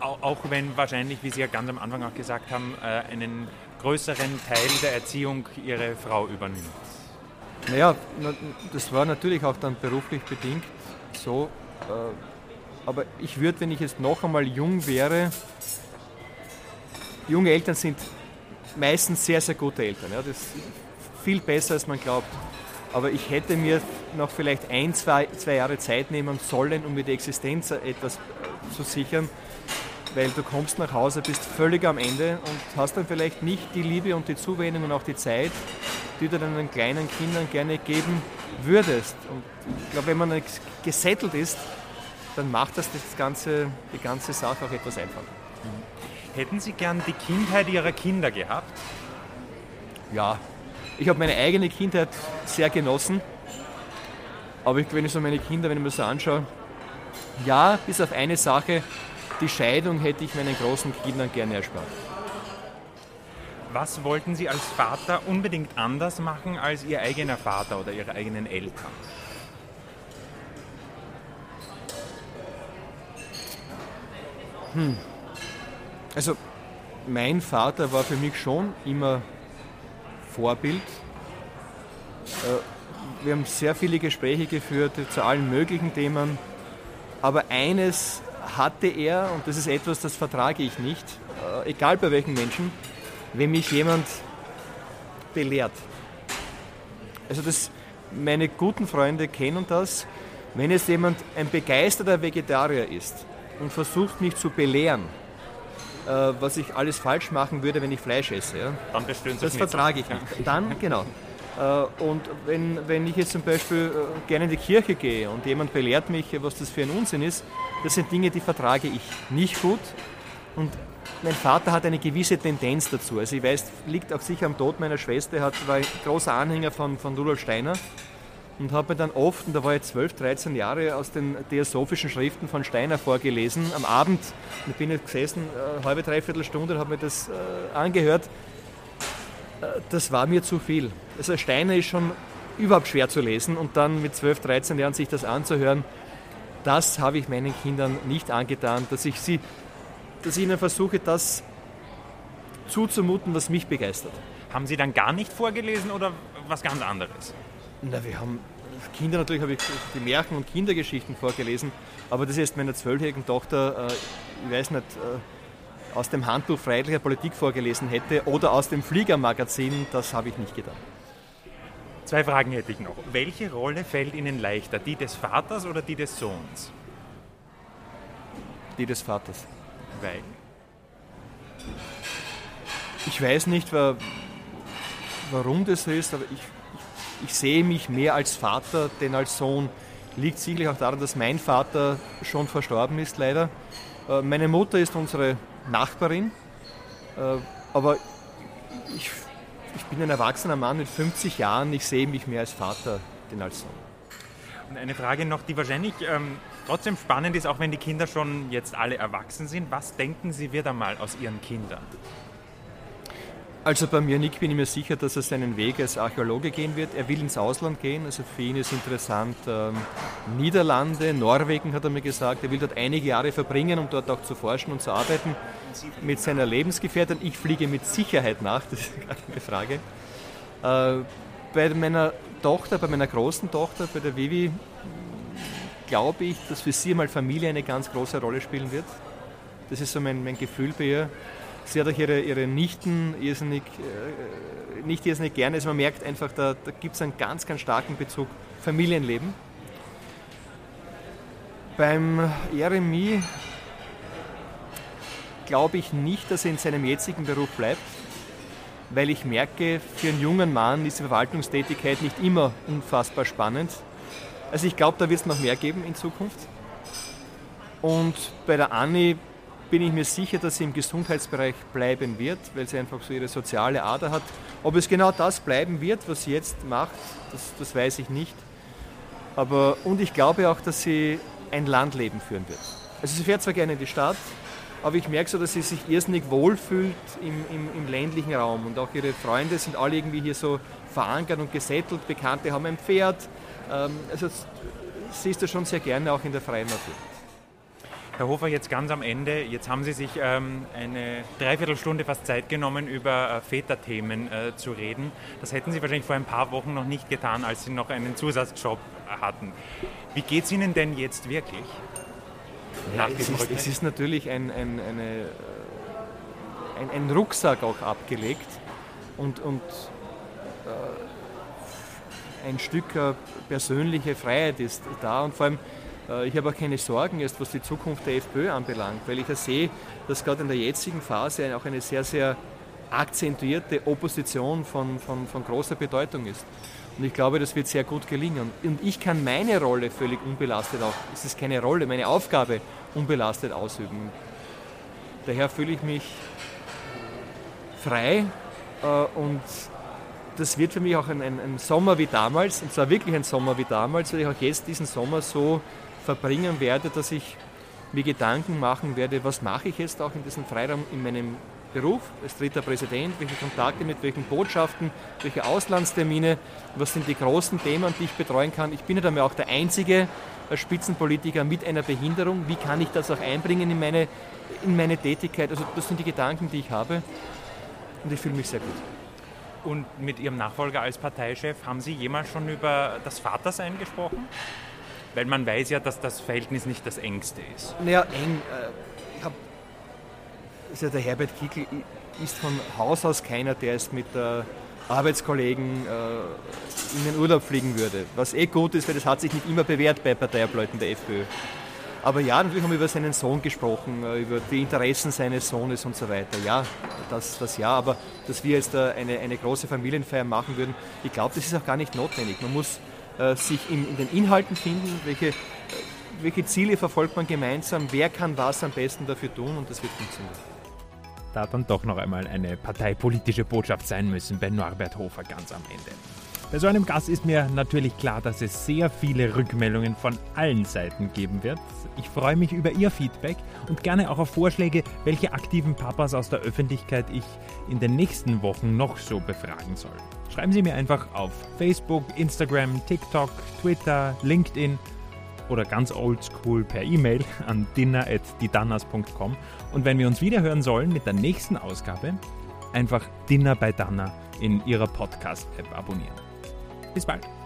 Auch wenn wahrscheinlich, wie Sie ja ganz am Anfang auch gesagt haben, äh, einen größeren Teil der Erziehung Ihre Frau übernimmt. Naja, das war natürlich auch dann beruflich bedingt so. Äh, aber ich würde, wenn ich jetzt noch einmal jung wäre, junge Eltern sind meistens sehr, sehr gute Eltern. Ja, das ist viel besser, als man glaubt. Aber ich hätte mir noch vielleicht ein, zwei, zwei Jahre Zeit nehmen sollen, um mir die Existenz etwas zu sichern weil du kommst nach Hause, bist völlig am Ende und hast dann vielleicht nicht die Liebe und die Zuwendung und auch die Zeit, die du deinen kleinen Kindern gerne geben würdest. Und ich glaube, wenn man gesettelt ist, dann macht das, das ganze, die ganze Sache auch etwas einfacher. Hätten Sie gern die Kindheit Ihrer Kinder gehabt? Ja, ich habe meine eigene Kindheit sehr genossen. Aber ich, wenn ich so meine Kinder, wenn ich mir so anschaue, ja, bis auf eine Sache, die Scheidung hätte ich meinen großen Kindern gerne erspart. Was wollten Sie als Vater unbedingt anders machen als Ihr eigener Vater oder Ihre eigenen Eltern? Hm. Also mein Vater war für mich schon immer Vorbild. Äh, wir haben sehr viele Gespräche geführt zu allen möglichen Themen. Aber eines hatte er, und das ist etwas, das vertrage ich nicht, äh, egal bei welchen Menschen, wenn mich jemand belehrt. Also das, meine guten Freunde kennen das. Wenn jetzt jemand ein begeisterter Vegetarier ist und versucht mich zu belehren, äh, was ich alles falsch machen würde, wenn ich Fleisch esse, ja, dann das vertrage ich nicht. Dann, genau. Äh, und wenn, wenn ich jetzt zum Beispiel äh, gerne in die Kirche gehe und jemand belehrt mich, was das für ein Unsinn ist, das sind Dinge, die vertrage ich nicht gut. Und mein Vater hat eine gewisse Tendenz dazu. Also ich weiß, liegt auch sicher am Tod meiner Schwester, er war ein großer Anhänger von, von Rudolf Steiner und habe mir dann oft, und da war ich 12, 13 Jahre, aus den theosophischen Schriften von Steiner vorgelesen. Am Abend, ich bin jetzt gesessen, eine halbe, dreiviertel Stunde und habe mir das äh, angehört. Das war mir zu viel. Also Steiner ist schon überhaupt schwer zu lesen und dann mit 12, 13 Jahren sich das anzuhören, das habe ich meinen Kindern nicht angetan, dass ich, sie, dass ich ihnen versuche, das zuzumuten, was mich begeistert. Haben Sie dann gar nicht vorgelesen oder was ganz anderes? Na, wir haben Kinder natürlich habe ich die Märchen und Kindergeschichten vorgelesen, aber das ist meiner zwölfjährigen Tochter, äh, ich weiß nicht, äh, aus dem Handbuch Freiheitlicher Politik vorgelesen hätte oder aus dem Fliegermagazin, das habe ich nicht getan. Zwei Fragen hätte ich noch. Welche Rolle fällt Ihnen leichter, die des Vaters oder die des Sohns? Die des Vaters. Weil? Ich weiß nicht, warum das so ist, aber ich, ich, ich sehe mich mehr als Vater denn als Sohn. Liegt sicherlich auch daran, dass mein Vater schon verstorben ist, leider. Äh, meine Mutter ist unsere Nachbarin, äh, aber ich ich bin ein erwachsener Mann mit 50 Jahren, ich sehe mich mehr als Vater denn als Sohn. Und eine Frage noch, die wahrscheinlich ähm, trotzdem spannend ist, auch wenn die Kinder schon jetzt alle erwachsen sind. Was denken Sie wird einmal aus Ihren Kindern? Also bei mir, Nick, bin ich mir sicher, dass er seinen Weg als Archäologe gehen wird. Er will ins Ausland gehen, also für ihn ist interessant ähm, Niederlande, Norwegen hat er mir gesagt. Er will dort einige Jahre verbringen, um dort auch zu forschen und zu arbeiten mit seiner Lebensgefährtin. Ich fliege mit Sicherheit nach, das ist gar keine Frage. Äh, bei meiner Tochter, bei meiner großen Tochter, bei der Vivi, glaube ich, dass für sie mal Familie eine ganz große Rolle spielen wird. Das ist so mein, mein Gefühl bei ihr Sie hat auch ihre, ihre Nichten irrsinnig, äh, nicht irrsinnig gerne. Also man merkt einfach, da, da gibt es einen ganz, ganz starken Bezug Familienleben. Beim Jeremy glaube ich nicht, dass er in seinem jetzigen Beruf bleibt, weil ich merke, für einen jungen Mann ist die Verwaltungstätigkeit nicht immer unfassbar spannend. Also ich glaube, da wird es noch mehr geben in Zukunft. Und bei der Annie bin ich mir sicher, dass sie im Gesundheitsbereich bleiben wird, weil sie einfach so ihre soziale Ader hat. Ob es genau das bleiben wird, was sie jetzt macht, das, das weiß ich nicht. Aber, und ich glaube auch, dass sie ein Landleben führen wird. Also sie fährt zwar gerne in die Stadt, aber ich merke so, dass sie sich irrsinnig wohlfühlt im, im, im, ländlichen Raum. Und auch ihre Freunde sind alle irgendwie hier so verankert und gesettelt. Bekannte haben ein Pferd. Ähm, also sie ist da schon sehr gerne auch in der freien Natur. Herr Hofer, jetzt ganz am Ende, jetzt haben Sie sich ähm, eine Dreiviertelstunde fast Zeit genommen, über äh, Väterthemen äh, zu reden. Das hätten Sie wahrscheinlich vor ein paar Wochen noch nicht getan, als Sie noch einen Zusatzjob hatten. Wie geht es Ihnen denn jetzt wirklich? Ja, es, ist, es, ist, natürlich ein, ein, eine, äh, ein, ein, Rucksack auch abgelegt und, und äh, ein Stück äh, persönliche Freiheit ist da und vor allem äh, ich habe auch keine Sorgen jetzt, was die Zukunft der FPÖ anbelangt, weil ich ja sehe, dass gerade in der jetzigen Phase auch eine sehr, sehr akzentuierte Opposition von, von, von großer Bedeutung ist. Und ich glaube, das wird sehr gut gelingen. Und ich kann meine Rolle völlig unbelastet auch, es ist keine Rolle, meine Aufgabe unbelastet ausüben. Daher fühle ich mich frei äh, und das wird für mich auch ein, ein, ein, Sommer wie damals, und zwar wirklich ein Sommer wie damals, weil ich auch jetzt diesen Sommer so verbringen werde, dass ich mir Gedanken machen werde, was mache ich jetzt auch in diesem Freiraum in meinem Beruf als dritter Präsident, welche Kontakte mit welchen Botschaften, welche Auslandstermine, was sind die großen Themen, die ich betreuen kann. Ich bin ja dann auch der einzige Spitzenpolitiker mit einer Behinderung. Wie kann ich das auch einbringen in meine, in meine Tätigkeit? Also das sind die Gedanken, die ich habe und ich fühle mich sehr gut. Und mit Ihrem Nachfolger als Parteichef haben Sie jemals schon über das Vatersein gesprochen? Weil man weiß ja, dass das Verhältnis nicht das engste ist. Naja, eng. Äh, ich hab, ja der Herbert Kickl ist von Haus aus keiner, der ist mit der Arbeitskollegen äh, in den Urlaub fliegen würde. Was eh gut ist, weil das hat sich nicht immer bewährt bei Parteiableuten der FPÖ. Aber ja, natürlich haben wir über seinen Sohn gesprochen, äh, über die Interessen seines Sohnes und so weiter. Ja, das, das ja, aber dass wir jetzt eine, eine große Familienfeier machen würden, ich glaube, das ist auch gar nicht notwendig. Man muss äh, sich in, in, den Inhalten finden, welche, äh, welche Ziele verfolgt man gemeinsam, wer kann was am besten dafür tun und das wird funktionieren. Da dann doch noch einmal eine parteipolitische Botschaft sein müssen bei Norbert Hofer ganz am Ende. Bei so einem Gast ist mir natürlich klar, dass es sehr viele Rückmeldungen von allen Seiten geben wird. Ich freue mich über Ihr Feedback und gerne auch auf Vorschläge, welche aktiven Papas aus der Öffentlichkeit ich in den nächsten Wochen noch so befragen soll. Schreiben Sie mir einfach auf Facebook, Instagram, TikTok, Twitter, LinkedIn oder ganz oldschool per E-Mail an dinner.didanas.com. Und wenn wir uns wieder hören sollen mit der nächsten Ausgabe, einfach Dinner bei Danner in Ihrer Podcast-App abonnieren. Bis bald.